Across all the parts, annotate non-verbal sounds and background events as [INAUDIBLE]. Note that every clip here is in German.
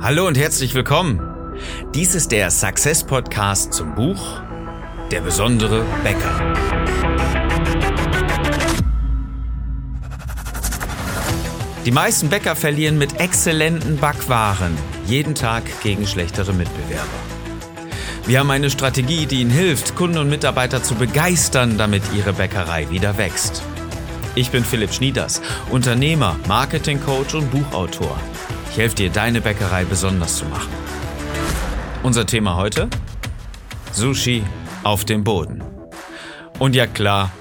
Hallo und herzlich willkommen. Dies ist der Success Podcast zum Buch Der besondere Bäcker. Die meisten Bäcker verlieren mit exzellenten Backwaren jeden Tag gegen schlechtere Mitbewerber. Wir haben eine Strategie, die Ihnen hilft, Kunden und Mitarbeiter zu begeistern, damit Ihre Bäckerei wieder wächst. Ich bin Philipp Schnieders, Unternehmer, Marketingcoach und Buchautor. Ich helfe dir, deine Bäckerei besonders zu machen. Unser Thema heute? Sushi auf dem Boden. Und ja klar,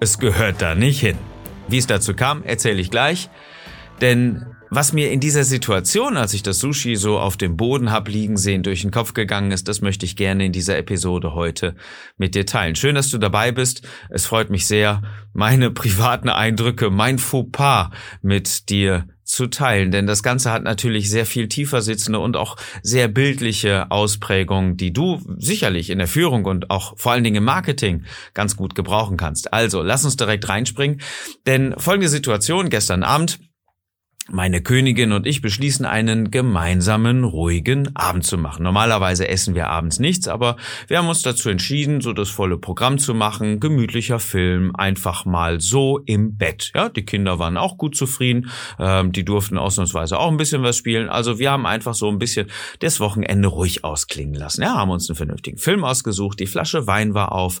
es gehört da nicht hin. Wie es dazu kam, erzähle ich gleich. Denn was mir in dieser Situation, als ich das Sushi so auf dem Boden hab liegen sehen, durch den Kopf gegangen ist, das möchte ich gerne in dieser Episode heute mit dir teilen. Schön, dass du dabei bist. Es freut mich sehr, meine privaten Eindrücke, mein Fauxpas mit dir zu teilen, denn das Ganze hat natürlich sehr viel tiefer sitzende und auch sehr bildliche Ausprägungen, die du sicherlich in der Führung und auch vor allen Dingen im Marketing ganz gut gebrauchen kannst. Also, lass uns direkt reinspringen, denn folgende Situation gestern Abend meine Königin und ich beschließen einen gemeinsamen, ruhigen Abend zu machen. Normalerweise essen wir abends nichts, aber wir haben uns dazu entschieden, so das volle Programm zu machen. Gemütlicher Film, einfach mal so im Bett. Ja, die Kinder waren auch gut zufrieden. Ähm, die durften ausnahmsweise auch ein bisschen was spielen. Also wir haben einfach so ein bisschen das Wochenende ruhig ausklingen lassen. Ja, haben uns einen vernünftigen Film ausgesucht. Die Flasche Wein war auf.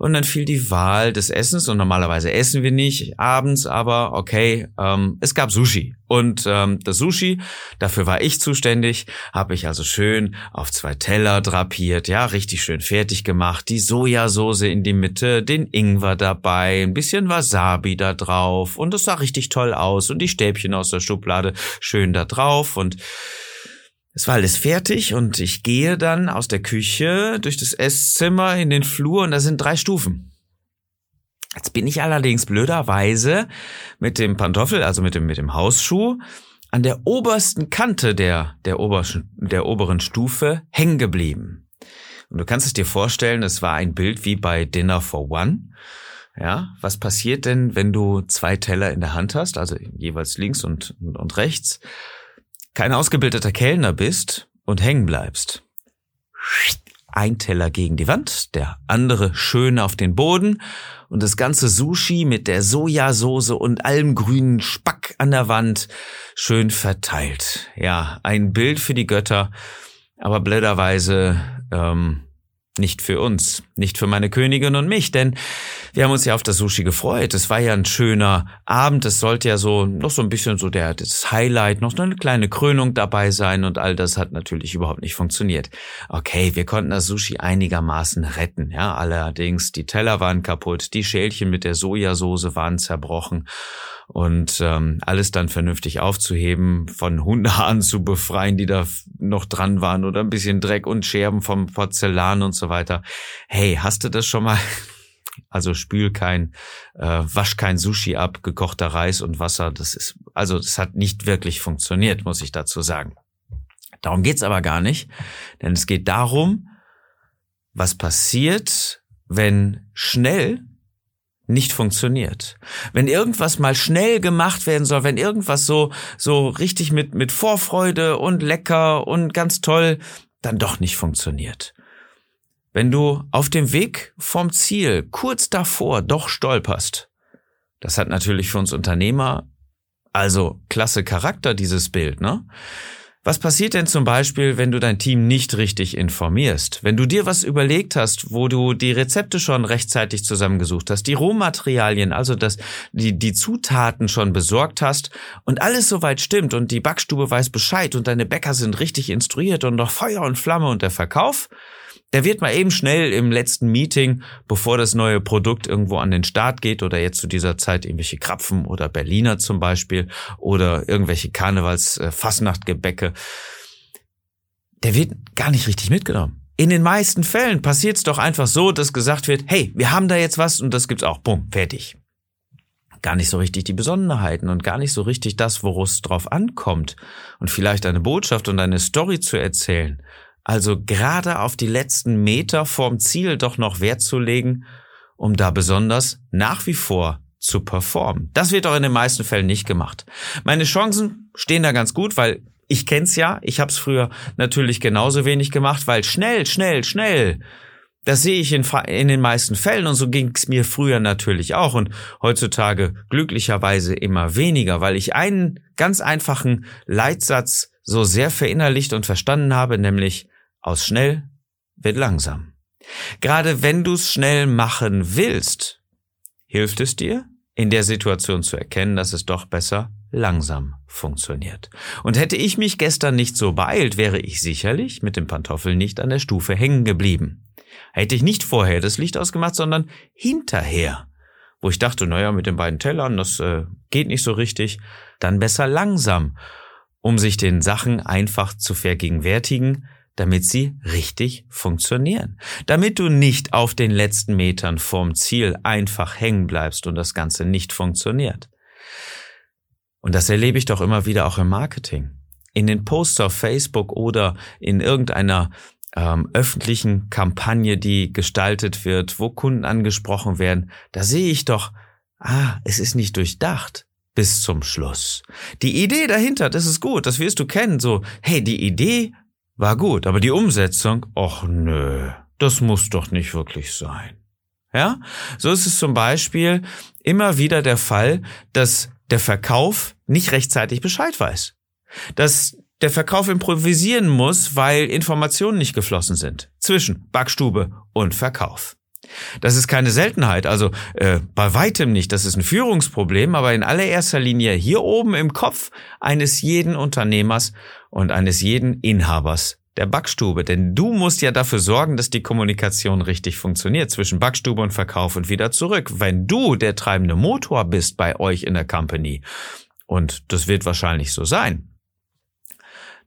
Und dann fiel die Wahl des Essens und normalerweise essen wir nicht abends, aber okay, ähm, es gab Sushi. Und ähm, das Sushi, dafür war ich zuständig, habe ich also schön auf zwei Teller drapiert, ja, richtig schön fertig gemacht, die Sojasauce in die Mitte, den Ingwer dabei, ein bisschen Wasabi da drauf und es sah richtig toll aus und die Stäbchen aus der Schublade schön da drauf und es war alles fertig und ich gehe dann aus der Küche durch das Esszimmer in den Flur und da sind drei Stufen. Jetzt bin ich allerdings blöderweise mit dem Pantoffel, also mit dem, mit dem Hausschuh, an der obersten Kante der, der, obersten, der oberen Stufe hängen geblieben. Und du kannst es dir vorstellen, es war ein Bild wie bei Dinner for One. Ja, was passiert denn, wenn du zwei Teller in der Hand hast, also jeweils links und, und rechts? Kein ausgebildeter Kellner bist und hängen bleibst. Ein Teller gegen die Wand, der andere schön auf den Boden und das ganze Sushi mit der Sojasauce und allem grünen Spack an der Wand schön verteilt. Ja, ein Bild für die Götter, aber blöderweise ähm, nicht für uns, nicht für meine Königin und mich, denn wir haben uns ja auf das Sushi gefreut. Es war ja ein schöner Abend. Es sollte ja so noch so ein bisschen so der das Highlight, noch eine kleine Krönung dabei sein und all das hat natürlich überhaupt nicht funktioniert. Okay, wir konnten das Sushi einigermaßen retten. Ja, allerdings die Teller waren kaputt, die Schälchen mit der Sojasauce waren zerbrochen und ähm, alles dann vernünftig aufzuheben, von Hundehaaren zu befreien, die da noch dran waren oder ein bisschen Dreck und Scherben vom Porzellan und so weiter. Hey, hast du das schon mal? [LAUGHS] Also spül kein, äh, wasch kein Sushi ab, gekochter Reis und Wasser. Das ist, also das hat nicht wirklich funktioniert, muss ich dazu sagen. Darum geht's aber gar nicht, denn es geht darum, was passiert, wenn schnell nicht funktioniert. Wenn irgendwas mal schnell gemacht werden soll, wenn irgendwas so, so richtig mit, mit Vorfreude und lecker und ganz toll, dann doch nicht funktioniert. Wenn du auf dem Weg vom Ziel kurz davor doch stolperst, das hat natürlich für uns Unternehmer also klasse Charakter, dieses Bild, ne? Was passiert denn zum Beispiel, wenn du dein Team nicht richtig informierst? Wenn du dir was überlegt hast, wo du die Rezepte schon rechtzeitig zusammengesucht hast, die Rohmaterialien, also das, die, die Zutaten schon besorgt hast und alles soweit stimmt und die Backstube weiß Bescheid und deine Bäcker sind richtig instruiert und noch Feuer und Flamme und der Verkauf, der wird mal eben schnell im letzten Meeting, bevor das neue Produkt irgendwo an den Start geht oder jetzt zu dieser Zeit irgendwelche Krapfen oder Berliner zum Beispiel oder irgendwelche Karnevals-Fassnachtgebäcke, der wird gar nicht richtig mitgenommen. In den meisten Fällen passiert es doch einfach so, dass gesagt wird, hey, wir haben da jetzt was und das gibt's auch. Bumm, fertig. Gar nicht so richtig die Besonderheiten und gar nicht so richtig das, worauf es drauf ankommt. Und vielleicht eine Botschaft und eine Story zu erzählen also gerade auf die letzten Meter vorm Ziel doch noch Wert zu legen, um da besonders nach wie vor zu performen. Das wird doch in den meisten Fällen nicht gemacht. Meine Chancen stehen da ganz gut, weil Ich kenn's ja, ich habe es früher natürlich genauso wenig gemacht, weil schnell, schnell, schnell das sehe ich in, in, den meisten Fällen und so ging es mir früher natürlich auch und heutzutage glücklicherweise immer weniger, weil ich einen ganz einfachen Leitsatz so sehr verinnerlicht und verstanden habe, nämlich aus schnell wird langsam. Gerade wenn du es schnell machen willst, hilft es dir, in der Situation zu erkennen, dass es doch besser langsam funktioniert. Und hätte ich mich gestern nicht so beeilt, wäre ich sicherlich mit dem Pantoffel nicht an der Stufe hängen geblieben. Hätte ich nicht vorher das Licht ausgemacht, sondern hinterher. Wo ich dachte, naja, mit den beiden Tellern, das äh, geht nicht so richtig. Dann besser langsam, um sich den Sachen einfach zu vergegenwärtigen, damit sie richtig funktionieren. Damit du nicht auf den letzten Metern vorm Ziel einfach hängen bleibst und das Ganze nicht funktioniert. Und das erlebe ich doch immer wieder auch im Marketing. In den Posts auf Facebook oder in irgendeiner ähm, öffentlichen Kampagne, die gestaltet wird, wo Kunden angesprochen werden, da sehe ich doch, ah, es ist nicht durchdacht bis zum Schluss. Die Idee dahinter, das ist gut, das wirst du kennen, so, hey, die Idee war gut, aber die Umsetzung, ach nö, das muss doch nicht wirklich sein. Ja, so ist es zum Beispiel immer wieder der Fall, dass der Verkauf nicht rechtzeitig Bescheid weiß. Dass der Verkauf improvisieren muss, weil Informationen nicht geflossen sind zwischen Backstube und Verkauf. Das ist keine Seltenheit, also äh, bei weitem nicht. Das ist ein Führungsproblem, aber in allererster Linie hier oben im Kopf eines jeden Unternehmers und eines jeden Inhabers der Backstube. Denn du musst ja dafür sorgen, dass die Kommunikation richtig funktioniert zwischen Backstube und Verkauf und wieder zurück. Wenn du der treibende Motor bist bei euch in der Company, und das wird wahrscheinlich so sein,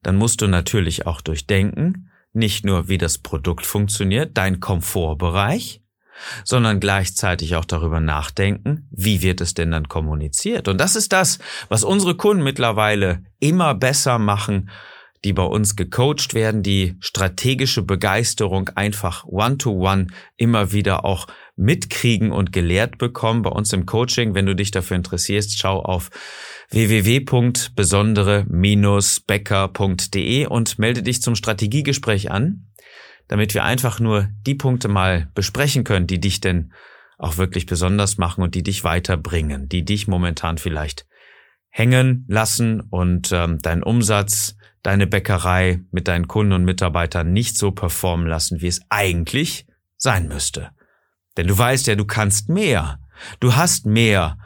dann musst du natürlich auch durchdenken, nicht nur wie das Produkt funktioniert, dein Komfortbereich, sondern gleichzeitig auch darüber nachdenken, wie wird es denn dann kommuniziert. Und das ist das, was unsere Kunden mittlerweile immer besser machen, die bei uns gecoacht werden, die strategische Begeisterung einfach one-to-one -one immer wieder auch mitkriegen und gelehrt bekommen bei uns im Coaching. Wenn du dich dafür interessierst, schau auf www.besondere-becker.de und melde dich zum Strategiegespräch an, damit wir einfach nur die Punkte mal besprechen können, die dich denn auch wirklich besonders machen und die dich weiterbringen, die dich momentan vielleicht hängen lassen und ähm, deinen Umsatz, deine Bäckerei mit deinen Kunden und Mitarbeitern nicht so performen lassen, wie es eigentlich sein müsste. Denn du weißt ja, du kannst mehr. Du hast mehr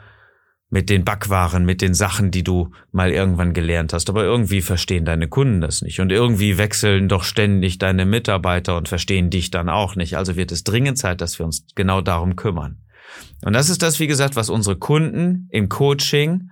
mit den Backwaren, mit den Sachen, die du mal irgendwann gelernt hast. Aber irgendwie verstehen deine Kunden das nicht. Und irgendwie wechseln doch ständig deine Mitarbeiter und verstehen dich dann auch nicht. Also wird es dringend Zeit, dass wir uns genau darum kümmern. Und das ist das, wie gesagt, was unsere Kunden im Coaching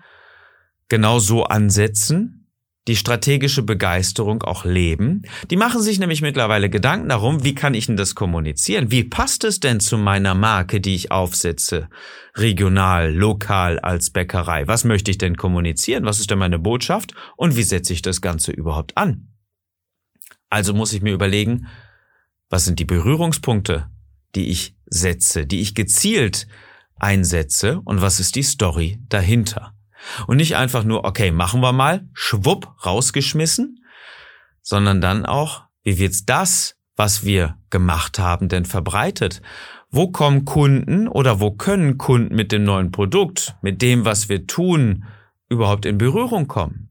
genau so ansetzen die strategische Begeisterung auch leben. Die machen sich nämlich mittlerweile Gedanken darum, wie kann ich denn das kommunizieren? Wie passt es denn zu meiner Marke, die ich aufsetze? Regional, lokal als Bäckerei. Was möchte ich denn kommunizieren? Was ist denn meine Botschaft? Und wie setze ich das Ganze überhaupt an? Also muss ich mir überlegen, was sind die Berührungspunkte, die ich setze, die ich gezielt einsetze und was ist die Story dahinter? Und nicht einfach nur, okay, machen wir mal, schwupp, rausgeschmissen, sondern dann auch, wie wird's das, was wir gemacht haben, denn verbreitet? Wo kommen Kunden oder wo können Kunden mit dem neuen Produkt, mit dem, was wir tun, überhaupt in Berührung kommen?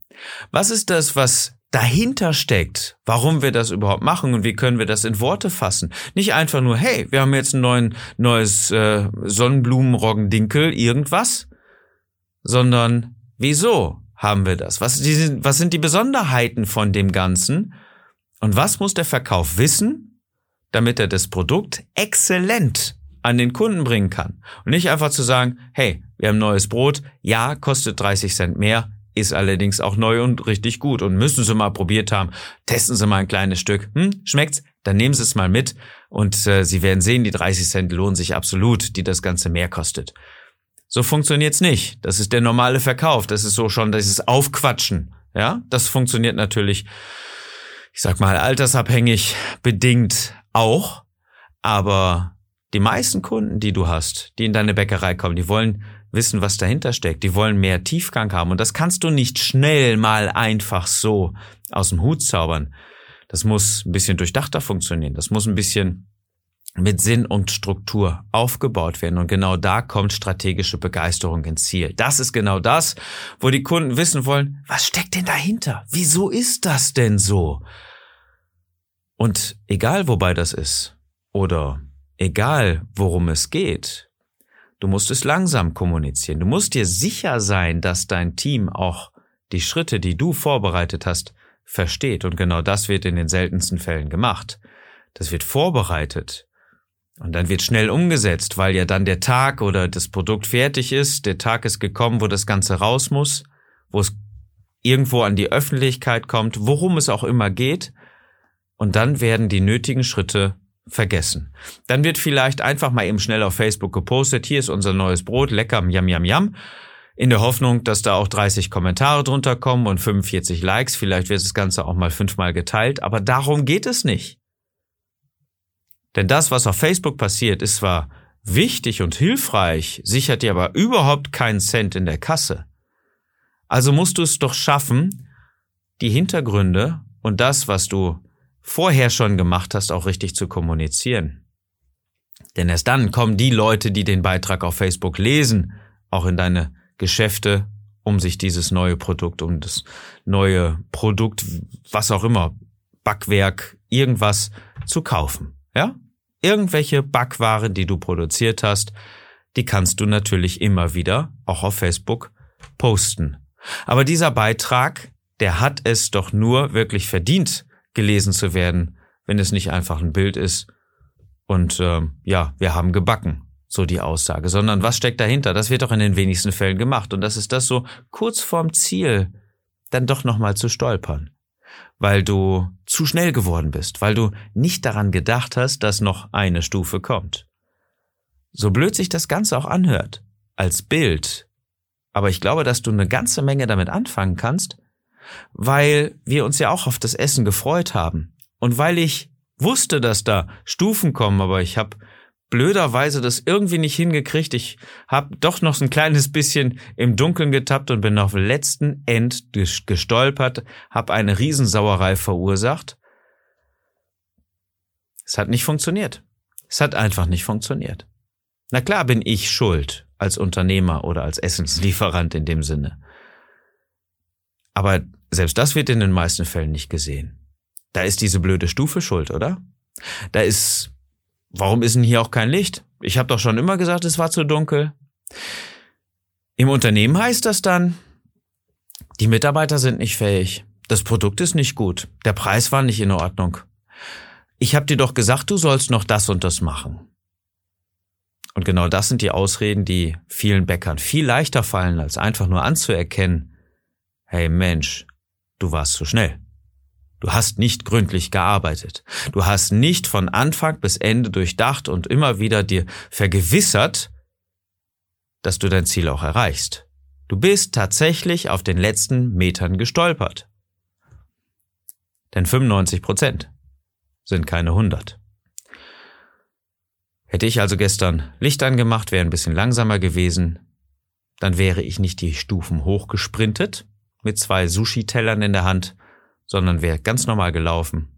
Was ist das, was dahinter steckt, warum wir das überhaupt machen und wie können wir das in Worte fassen. Nicht einfach nur, hey, wir haben jetzt ein neuen, neues äh, Sonnenblumenroggendinkel, irgendwas, sondern wieso haben wir das? Was, die, was sind die Besonderheiten von dem Ganzen? Und was muss der Verkauf wissen, damit er das Produkt exzellent an den Kunden bringen kann? Und nicht einfach zu sagen, hey, wir haben neues Brot, ja, kostet 30 Cent mehr, ist allerdings auch neu und richtig gut und müssen Sie mal probiert haben. Testen Sie mal ein kleines Stück. Hm, schmeckt's? Dann nehmen Sie es mal mit und äh, Sie werden sehen, die 30 Cent lohnen sich absolut, die das Ganze mehr kostet. So funktioniert's nicht. Das ist der normale Verkauf. Das ist so schon dieses Aufquatschen. Ja, das funktioniert natürlich, ich sag mal, altersabhängig bedingt auch. Aber die meisten Kunden, die du hast, die in deine Bäckerei kommen, die wollen wissen, was dahinter steckt. Die wollen mehr Tiefgang haben. Und das kannst du nicht schnell mal einfach so aus dem Hut zaubern. Das muss ein bisschen durchdachter funktionieren. Das muss ein bisschen mit Sinn und Struktur aufgebaut werden. Und genau da kommt strategische Begeisterung ins Ziel. Das ist genau das, wo die Kunden wissen wollen, was steckt denn dahinter? Wieso ist das denn so? Und egal wobei das ist oder egal worum es geht, du musst es langsam kommunizieren. Du musst dir sicher sein, dass dein Team auch die Schritte, die du vorbereitet hast, versteht. Und genau das wird in den seltensten Fällen gemacht. Das wird vorbereitet. Und dann wird schnell umgesetzt, weil ja dann der Tag oder das Produkt fertig ist. Der Tag ist gekommen, wo das Ganze raus muss, wo es irgendwo an die Öffentlichkeit kommt, worum es auch immer geht. Und dann werden die nötigen Schritte vergessen. Dann wird vielleicht einfach mal eben schnell auf Facebook gepostet, hier ist unser neues Brot, lecker, yam, yam, yam in der Hoffnung, dass da auch 30 Kommentare drunter kommen und 45 Likes. Vielleicht wird das Ganze auch mal fünfmal geteilt, aber darum geht es nicht. Denn das, was auf Facebook passiert, ist zwar wichtig und hilfreich, sichert dir aber überhaupt keinen Cent in der Kasse. Also musst du es doch schaffen, die Hintergründe und das, was du vorher schon gemacht hast, auch richtig zu kommunizieren. Denn erst dann kommen die Leute, die den Beitrag auf Facebook lesen, auch in deine Geschäfte, um sich dieses neue Produkt, um das neue Produkt, was auch immer, Backwerk, irgendwas zu kaufen. Ja? Irgendwelche Backwaren, die du produziert hast, die kannst du natürlich immer wieder auch auf Facebook posten. Aber dieser Beitrag, der hat es doch nur wirklich verdient, gelesen zu werden, wenn es nicht einfach ein Bild ist und äh, ja, wir haben gebacken so die Aussage, sondern was steckt dahinter? Das wird doch in den wenigsten Fällen gemacht. Und das ist das so kurz vorm Ziel dann doch nochmal zu stolpern. Weil du zu schnell geworden bist, weil du nicht daran gedacht hast, dass noch eine Stufe kommt. So blöd sich das Ganze auch anhört, als Bild. Aber ich glaube, dass du eine ganze Menge damit anfangen kannst, weil wir uns ja auch auf das Essen gefreut haben. Und weil ich wusste, dass da Stufen kommen, aber ich habe blöderweise das irgendwie nicht hingekriegt. Ich habe doch noch so ein kleines bisschen im Dunkeln getappt und bin auf letzten End gestolpert, habe eine Riesensauerei verursacht. Es hat nicht funktioniert. Es hat einfach nicht funktioniert. Na klar bin ich schuld als Unternehmer oder als Essenslieferant in dem Sinne. Aber selbst das wird in den meisten Fällen nicht gesehen. Da ist diese blöde Stufe schuld, oder? Da ist warum ist denn hier auch kein Licht? Ich habe doch schon immer gesagt, es war zu dunkel. Im Unternehmen heißt das dann, die Mitarbeiter sind nicht fähig, das Produkt ist nicht gut, der Preis war nicht in Ordnung. Ich habe dir doch gesagt, du sollst noch das und das machen. Und genau das sind die Ausreden, die vielen Bäckern viel leichter fallen, als einfach nur anzuerkennen, hey Mensch, du warst zu schnell. Du hast nicht gründlich gearbeitet. Du hast nicht von Anfang bis Ende durchdacht und immer wieder dir vergewissert, dass du dein Ziel auch erreichst. Du bist tatsächlich auf den letzten Metern gestolpert. Denn 95 Prozent sind keine 100. Hätte ich also gestern Licht angemacht, wäre ein bisschen langsamer gewesen, dann wäre ich nicht die Stufen hochgesprintet mit zwei Sushi-Tellern in der Hand, sondern wäre ganz normal gelaufen.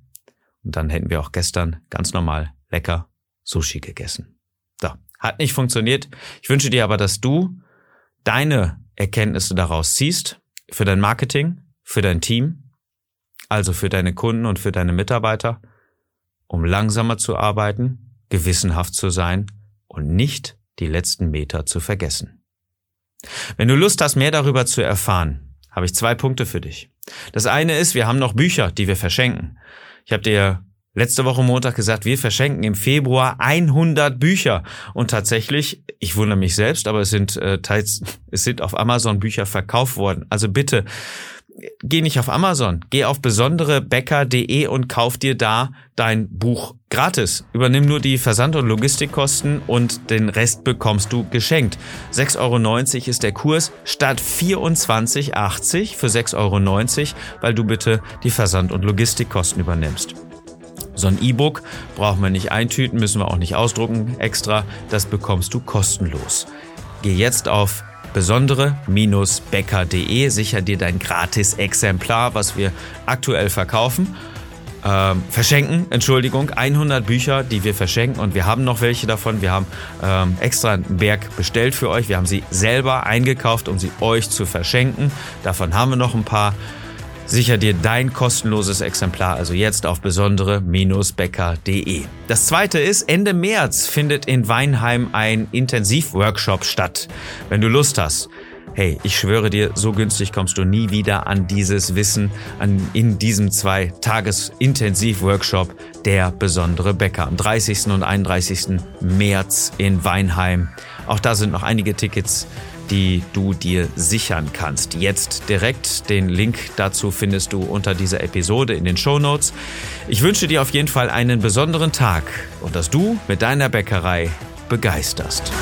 Und dann hätten wir auch gestern ganz normal lecker Sushi gegessen. So, hat nicht funktioniert. Ich wünsche dir aber, dass du deine Erkenntnisse daraus ziehst für dein Marketing, für dein Team, also für deine Kunden und für deine Mitarbeiter, um langsamer zu arbeiten, gewissenhaft zu sein und nicht die letzten Meter zu vergessen. Wenn du Lust hast, mehr darüber zu erfahren, habe ich zwei Punkte für dich. Das eine ist, wir haben noch Bücher, die wir verschenken. Ich habe dir letzte Woche Montag gesagt, wir verschenken im Februar 100 Bücher. Und tatsächlich, ich wundere mich selbst, aber es sind äh, teils, [LAUGHS] es sind auf Amazon Bücher verkauft worden. Also bitte, geh nicht auf Amazon, geh auf besonderebäcker.de und kauf dir da dein Buch gratis. Übernimm nur die Versand- und Logistikkosten und den Rest bekommst du geschenkt. 6,90 Euro ist der Kurs statt 24,80 für 6,90 Euro, weil du bitte die Versand- und Logistikkosten übernimmst. So ein E-Book brauchen wir nicht eintüten, müssen wir auch nicht ausdrucken extra. Das bekommst du kostenlos. Geh jetzt auf besondere-bäcker.de. Sicher dir dein Gratis-Exemplar, was wir aktuell verkaufen. Ähm, verschenken, Entschuldigung, 100 Bücher, die wir verschenken und wir haben noch welche davon. Wir haben ähm, extra einen Berg bestellt für euch. Wir haben sie selber eingekauft, um sie euch zu verschenken. Davon haben wir noch ein paar. Sicher dir dein kostenloses Exemplar also jetzt auf besondere-becker.de. Das zweite ist, Ende März findet in Weinheim ein Intensivworkshop statt. Wenn du Lust hast, hey, ich schwöre dir, so günstig kommst du nie wieder an dieses Wissen an, in diesem zwei Tages Intensivworkshop der besondere Bäcker am 30. und 31. März in Weinheim. Auch da sind noch einige Tickets die du dir sichern kannst. Jetzt direkt den Link dazu findest du unter dieser Episode in den Show Notes. Ich wünsche dir auf jeden Fall einen besonderen Tag und dass du mit deiner Bäckerei begeisterst.